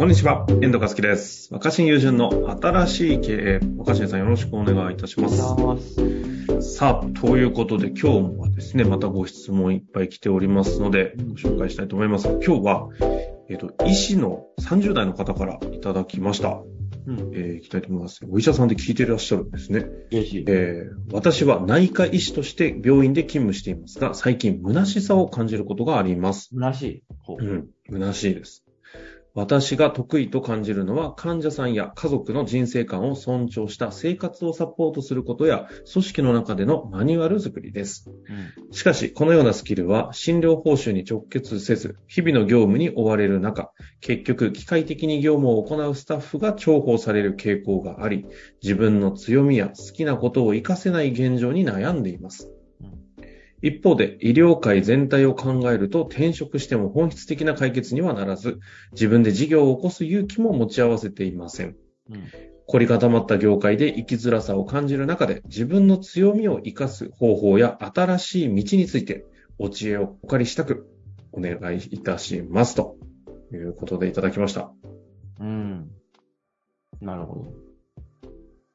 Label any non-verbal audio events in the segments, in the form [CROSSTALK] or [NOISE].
こんにちは、遠藤和樹です。若新友人の新しい経営。若新さんよろしくお願いいたします。さあ、ということで今日もですね、またご質問いっぱい来ておりますので、ご紹介したいと思います。今日は、えっ、と、医師の30代の方からいただきました。うん。えー、いきたいと思います。お医者さんで聞いていらっしゃるんですね。えー私は内科医師として病院で勤務していますが、最近虚しさを感じることがあります。虚しい。ほう。うん、虚しいです。私が得意と感じるのは患者さんや家族の人生観を尊重した生活をサポートすることや組織の中でのマニュアル作りです。うん。しかし、このようなスキルは診療報酬に直結せず、日々の業務に追われる中、結局、機械的に業務を行うスタッフが重宝される傾向があり、自分の強みや好きなことを活かせない現状に悩んでいますうん。一方で、医療界全体を考えると転職しても本質的な解決にはならず、自分で事業を起こす勇気も持ち合わせていません。うん。凝り固まった業界で生きづらさを感じる中で自分の強みを活かす方法や新しい道についてお知恵をお借りしたくお願いいたしますということでいただきました。うん。なるほど。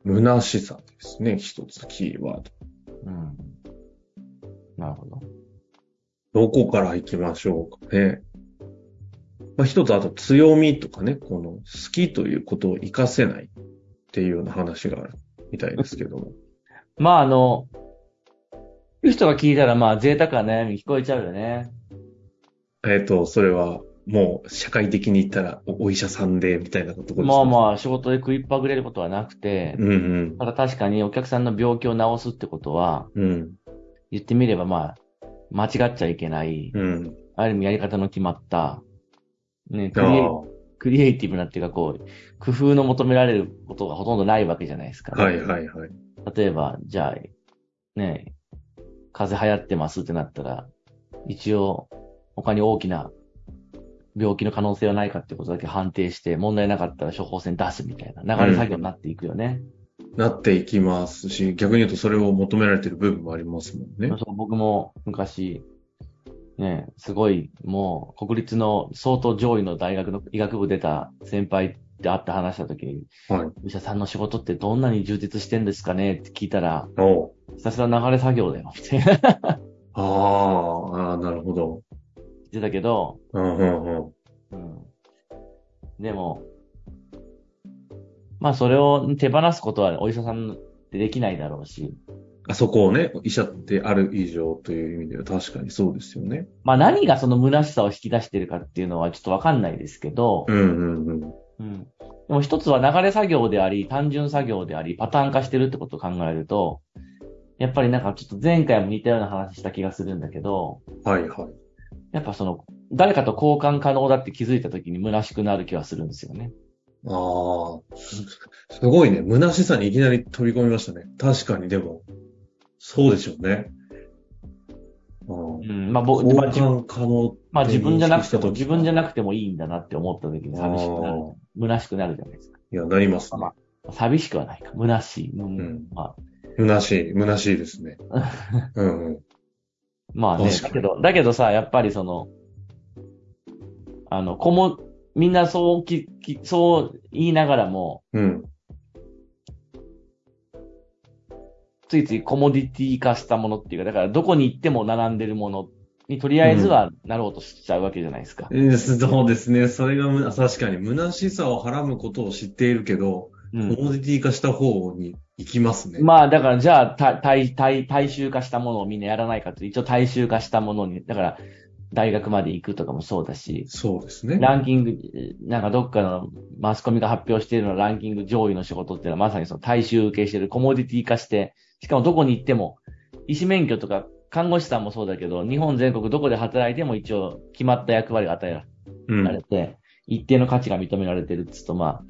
虚しさですね。一つキーワード。うん。なるほど。どこから行きましょうかね。まあ、一つあと強みとかね、この好きということを活かせないっていうような話があるみたいですけども。[LAUGHS] まあ、あの、いう人が聞いたら、まあ、贅沢な悩み聞こえちゃうよね。えっ、と、それはもう社会的に言ったらおお医者さんでみたいなところですまああ。まあ、仕事で食いっぱぐれることはなくて、うんうん。ただ確かにお客さんの病気を治すってことは、うん。言ってみればまあ、間違っちゃいけない、うん。ある意味やり方の決まった、ね、クあリエクリエイティブなっていうかこう、工夫の求められることがほとんどないわけじゃないですか。はいはいはい。例えば、じゃあ、ね、風邪流行ってますってなったら、一応、他に大きな病気の可能性はないかってことだけ判定して、問題なかったら処方箋出すみたいな流れ作業になっていくよね。なっていきますし、逆に言うとそれを求められている部分もありますもんね。そう僕も昔、ね、すごい、もう、国立の相当上位の大学の医学部出た先輩って会って話した時に、はい。お医者さんの仕事ってどんなに充実してんですかねって聞いたら、おうひたすら流れ作業だよ、みたいな言っああ、ああ、なるほど。てたけど、うんうんうん。うん。でも、まあそれを手放すことはお医者さんってできないだろうし、あそこをね、医者ってある以上という意味では確かにそうですよね。まあ何がその虚しさを引き出してるかっていうのはちょっとわかんないですけど、うんうんうん。うん。でも一つは流れ作業であり、単純作業であり、パターン化してるってことを考えると、やっぱりなんかちょっと前回も似たような話した気がするんだけど、はいはい。やっぱその、誰かと交換可能だって気づいた時に虚しくなる気はするんですよね。ああ、す [LAUGHS] すごいね。虚しさにいきなり飛び込みましたね。確かに、でも、そうでしょうね。うんうん。まあ僕、交まあ自分換可能まあ自分じゃなくても、自分じゃなくてもいいんだなって思った時に寂しくなる。虚しくなるじゃないですか。いや、なりますね。まあ寂しくはないか。虚しい。うんんま虚しい、虚しいですね。あ、うんうん。まあね、だけど、だけどさ、やっぱりその、あの、子も、みんなそうき、きそう言いながらも、うん。ついついコモディティ化したものっていうか、だからどこに行っても並んでるものにとりあえずはなろうとしちゃうわけじゃないですか。えーそうですね。それがむ、確かに、虚しさをはらむことを知っているけど、うんコモディティ化した方に行きますね。まあ、だから、じゃあ、大衆化したものをみんなやらないかと、一応大衆化したものに、だから、大学まで行くとかもそうだし、そうですね。ランキング、なんかどっかのマスコミが発表しているのランキング上位の仕事っていうのはまさにその大衆受けしてるコモディティ化して、しかもどこに行っても、医師免許とか看護師さんもそうだけど、日本全国どこで働いても一応決まった役割が与えうんられて、一定の価値が認められてるっつうと、まあ、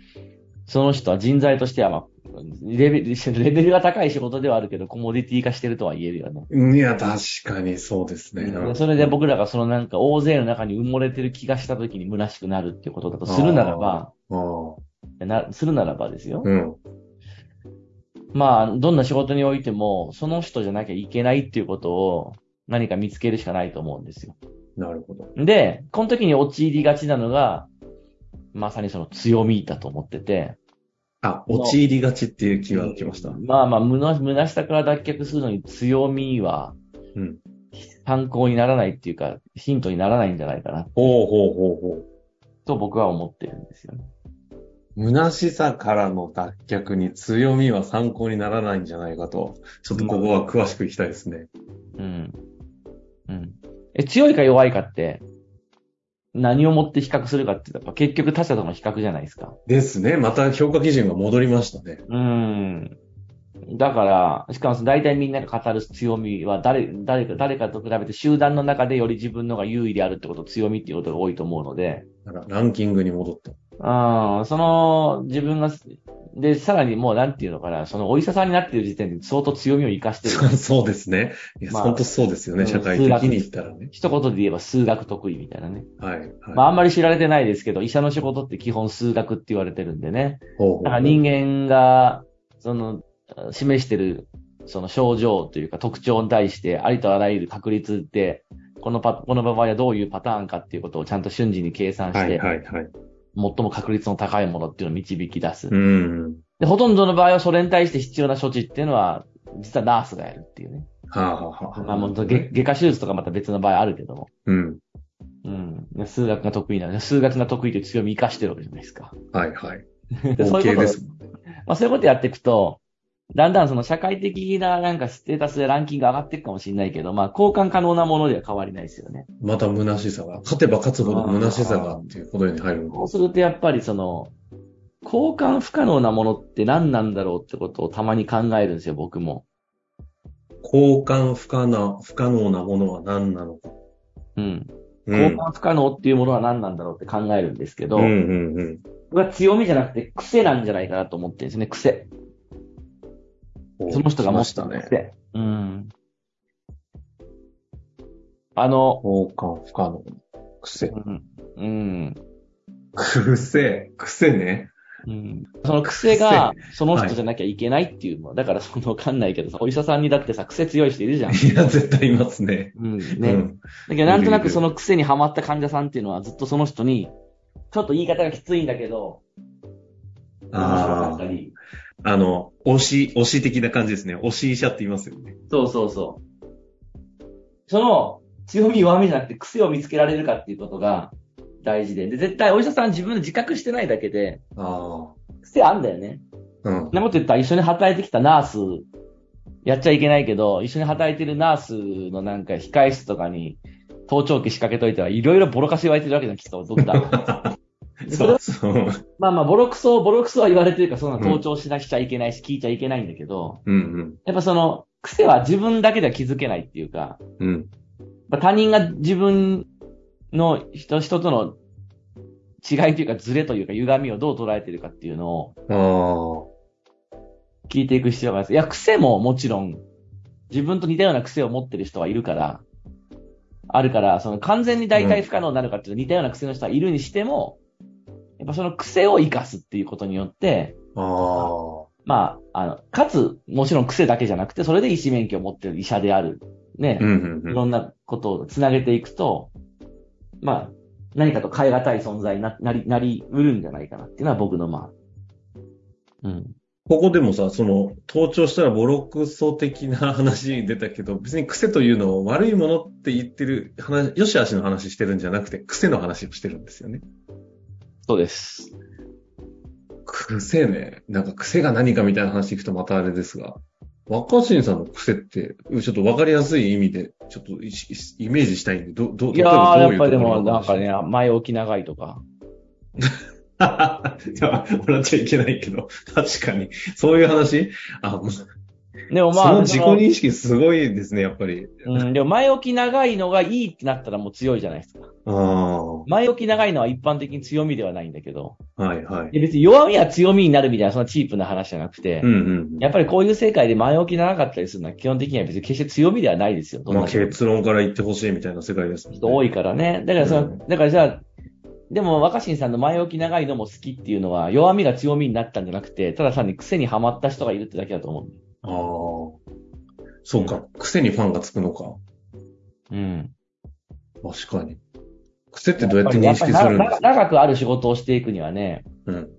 その人は人材としては、まあ、レベル、[LAUGHS] レベルが高い仕事ではあるけど、コモディティ化してるとは言えるよね。いや、確かにそうですね。でそれで僕らがそのなんか大勢の中に埋もれてる気がした時に虚しくなるっていうことだとするならば、ああ、な、するならばですよ。うん。まあ、どんな仕事においても、その人じゃなきゃいけないっていうことを何か見つけるしかないと思うんですよ。なるほど。で、この時に陥りがちなのが、まさにその強みだと思ってて。あ、陥りがちっていう気が来ました。まあまあ、虚虚しさから脱却するのに強みは、うん。参考にならないっていうか、ヒントにならないんじゃないかな、ほうほうほうほう。と僕は思ってるんですよね。虚しさからの脱却に強みは参考にならないんじゃないかと。ちょっとここは詳しくいきたいですね。うん。うん。え、強いか弱いかって、何をもって比較するかって言ったら、結局他者との比較じゃないですか。ですね。また評価基準が戻りましたね。うん。だから、しかも大体みんなが語る強みは誰、誰か、誰かと比べて集団の中でより自分のが優位であるってこと、強みっていうことが多いと思うので、あらランキングに戻った。うん、その、自分が、で、さらにもうなんていうのかな、そのお医者さんになっている時点で相当強みを活かしてる。[LAUGHS] そうですね。いや、まあ本当そうですよね。うん社会的に言ったらね。一言で言えば数学得意みたいなね。はい。はい。まああんまり知られてないですけど、医者の仕事って基本数学って言われてるんでね。ほうほうだから人間が、その、示してる、その症状というか特徴に対して、ありとあらゆる確率って、このパ、この場合はどういうパターンかっていうことをちゃんと瞬時に計算しはいて、はいはい。最も確率の高いものっていうのを導き出す。うん。で、ほとんどの場合はそれに対して必要な処置っていうのは、実はナースがやるっていうね。はあ、はあはあ、まあ、もう外外科手術とかまた別の場合あるけども。うん。うん。数学が得意なので、数学が得意という強みを生かしてるわけじゃないですか。はいはい。でそういうこと。まあそういうことやっていくと、だんだんその社会的ななんかステータスでランキング上がっていくかもしれないけど、まあ交換可能なものでは変わりないですよね。また虚しさが。勝てば勝つほど虚しさがっていうことに入るのそうするとやっぱりその、交換不可能なものって何なんだろうってことをたまに考えるんですよ、僕も。交換不可能、不可能なものは何なのか。うん。うん。交換不可能っていうものは何なんだろうって考えるんですけど、うんうんうん。僕は強みじゃなくて癖なんじゃないかなと思ってるんですね、癖。その人が持ってたね。うん。あの、交換不可能。癖。うん。うん。癖？癖ね。うんその癖が、その人じゃなきゃいけないっていうの。だからそのわかんないけどさ、お医者さんにだってさ、癖強い人いるじゃん。いや、絶対いますね。うん、うね。ん。だけどなんとなくその癖にはまった患者さんっていうのはずっとその人に、ちょっと言い方がきついんだけど、あ。あ。あの、推し、推し的な感じですね。推し医者って言いますよね。そうそうそう。その強み弱みじゃなくて癖を見つけられるかっていうことが大事で。で、絶対お医者さん自分で自覚してないだけで、あ癖あんだよね。あ。うん。なこと言ったら一緒に働いてきたナース、やっちゃいけないけど、一緒に働いてるナースのなんか控室とかに、盗聴器仕掛けといたらいろいろボロカス言われてるわけじゃん、きっと、ドクター。[LAUGHS] でそうはそう。まあまあ、ボロクソ、ボロクソは言われてるから、そんな盗聴しなくちゃいけないし、聞いちゃいけないんだけど、うんやっぱその、癖は自分だけでは気づけないっていうか、うん。他人が自分の人、人との違いというか、ズレというか、歪みをどう捉えてるかっていうのを。聞いていく必要があります。いや、癖ももちろん、自分と似たような癖を持ってる人はいるから、あるから、その完全に代替不可能になるかっていうと似たような癖の人はいるにしても、やっぱその癖を活かすっていうことによって、ああ。まあ、あの、かつ、もちろん癖だけじゃなくて、それで医師免許を持ってる医者である、ね、うんうんうん。いろんなことをつなげていくと、まあ、何かと変え難い存在にななり、なりうるんじゃないかなっていうのは僕のまあ、うん。ここでもさ、その、盗聴したらボロクソ的な話出たけど、別に癖というのを悪いものって言ってる話、よしあしの話してるんじゃなくて、癖の話をしてるんですよね。そうです。癖ね。なんか癖が何かみたいな話いくとまたあれですが、若新さんの癖って、ちょっとわかりやすい意味で、ちょっとイイメージしたいんで、ど、ど、いやー、やっぱりでも、なんかね、前置き長いとか。[LAUGHS] いや、笑っちゃいけないけど、確かに。そういう話？あ、でもまあ、その自己認識すごいですね、やっぱり。うん、でも前置き長いのがいいってなったらもう強いじゃないですか。あ前置き長いのは一般的に強みではないんだけど、あ、はいはい。別に弱みは強みになるみたいな、そんなチープな話じゃなくて、うんうん。やっぱりこういう世界で前置き長かったりするのは基本的には別に決して強みではないですよ。まあ結論から言ってほしいみたいな世界ですね。人多いからね。だからその、うんだからじゃあ、でも若新さんの前置き長いのも好きっていうのは弱みが強みになったんじゃなくて、ただ単に癖にはまった人がいるってだけだと思う。ああ。そうか。癖にファンがつくのか。うん。確かに。癖ってどうやって認識するんですか？長くある仕事をしていくにはね、うん。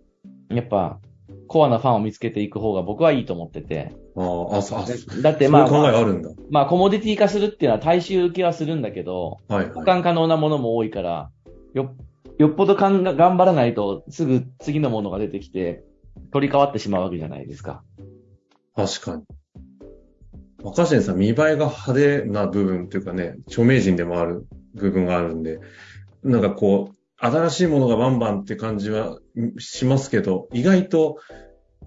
やっぱ、コアなファンを見つけていく方が僕はいいと思ってて。ああ、あ、そう、あそうだってまあ、考えあるんだ。まあ、コモディティ化するっていうのは大衆受けはするんだけど、はい、保はい。管可能なものも多いから、よ、よっぽどかんが頑張らないと、すぐ次のものが出てきて、取り替わってしまうわけじゃないですか。確かに。若新さん、見栄えが派手な部分というかね、著名人でもある部分があるんで、なんかこう、新しいものがバンバンって感じはしますけど、意外と、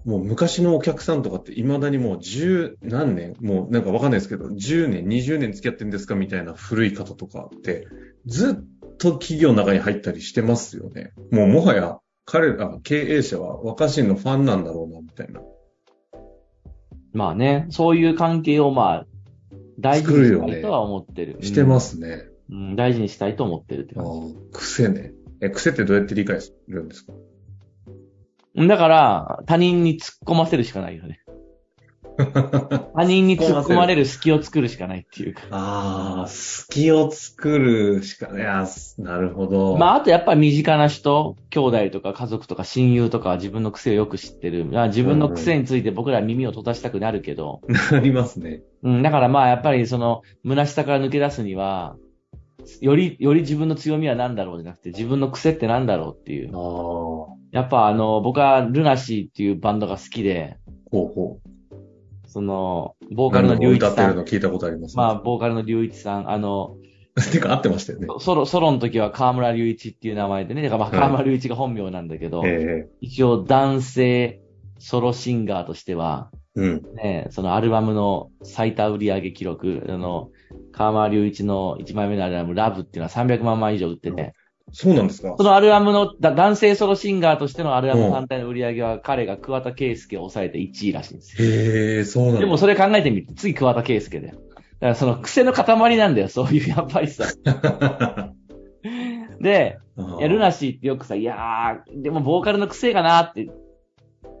もう昔のお客さんとかって未だにもう十何年、もうなんかわかんないですけど、10年、20年付き合ってんですかみたいな古い方とかって、ずっと企業の中に入ったりしてますよね。もうもはや彼ら経営者は若新のファンなんだろうな、みたいな。まあね、そういう関係をまあ、大事にしたいとは思ってる。してますね。うん、大事にしたいと思ってるってああ感じ。癖ね。え、癖ってどうやって理解するんですか？だから、他人に突っ込ませるしかないよね。[LAUGHS] 他人に突っ込まれる隙を作るしかないっていうか。ああ、隙を作るしか、いや、なるほど。まあ、あとやっぱり身近な人、兄弟とか家族とか親友とかは自分の癖をよく知ってる。まあ自分の癖について僕らは耳を閉ざしたくなるけど、なりますね。うん、だからまあやっぱりその、虚しさから抜け出すには、より、より自分の強みは何だろうじゃなくて、自分の癖って何だろうっていうああ、。ほやっぱあの、僕はルナシーっていうバンドが好きで、うほその、ボう。ーカルの龍一さん歌ってるの。聞いたことあります、まあ、ボーカルの龍一さん、あの、[LAUGHS] てか合ってましたよね。ソロ、ソロの時は河村隆一っていう名前でね、だからまあはい河村隆一が本名なんだけど、え一応男性ソロシンガーとしては、えうん。ね、そのアルバムの最多売上記録、あの、河村隆一の1枚目のアルバム、ラブっていうのは300万枚以上売ってて、そうなんですか？そのアルバムの、だ男性ソロシンガーとしてのアルバムうん単体の売り上げは彼が桑田佳祐を抑えて1位らしいんですよ。へえ、そうなんだ。でもそれ考えてみて、次桑田佳祐だよ。だからその癖の塊なんだよ、そういうやっぱりさ。[LAUGHS] で、いや、ルナシーってよくさ、いやー、でもボーカルの癖がなーって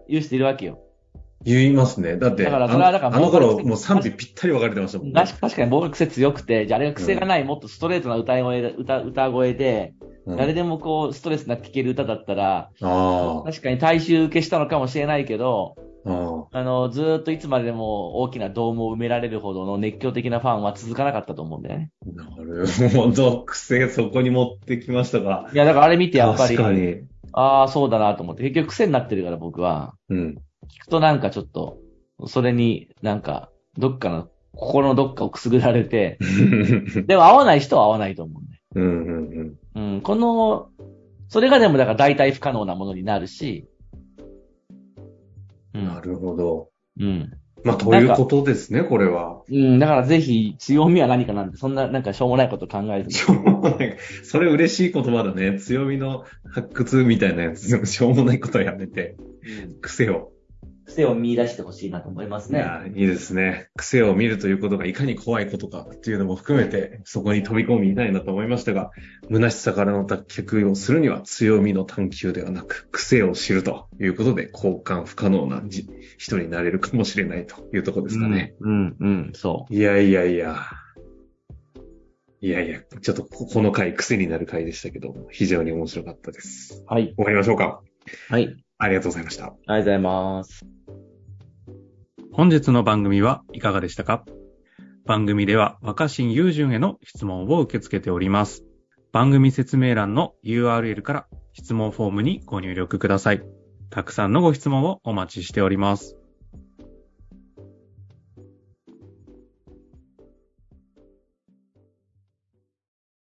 言う人いるわけよ。言いますね。だって、だからそれはだからあの頃もう賛否ぴったり分かれてましたもんね。確かにボーカル癖強くて、じゃああれが癖がない、もっとストレートな歌い声で、歌、歌声で、うん誰でもこう、ストレスなく聴ける歌だったら、あ確かに大衆受けしたのかもしれないけど、あ、の、ずーっといつまででも大きなドームを埋められるほどの熱狂的なファンは続かなかったと思うんだよね。なるほど。癖そこに持ってきましたか。いや、だからあれ見てやっぱり。ああ、そうだなと思って、結局癖になってるから僕は、うん。聞くとなんかちょっと、それになんか、どっかの、心のどっかをくすぐられて、[LAUGHS] でも合わない人は合わないと思うんで。うんうんうん。うん、この、それがでもだから大体不可能なものになるし、うん。なるほど。うん。まあ、ということですね、これは。うん、だからぜひ強みは何かなんて、そんななんかしょうもないこと考えずしょうもない。それ嬉しい言葉だね。強みの発掘みたいなやつ。しょうもないことはやめて、に、癖を。癖を見出してほしいなと思いますね。いや、いいですね。癖を見るということがいかに怖いことかっていうのも含めて、そこに飛び込みたいなと思いましたが、虚しさからの脱却をするには強みの探求ではなく、癖を知るということで、交換不可能なじ人になれるかもしれないというところですかね。うん、うん、うん、そいやいやいや。いやいや、ちょっとここの回癖になる回でしたけど、非常に面白かったです。う。はい。終わりましょうか。はい。ありがとうございました。ありがとうございます。本日の番組はいかがでしたか？番組では若新雄純への質問を受け付けております。番組説明欄の URL から質問フォームにご入力ください。たくさんのご質問をお待ちしております。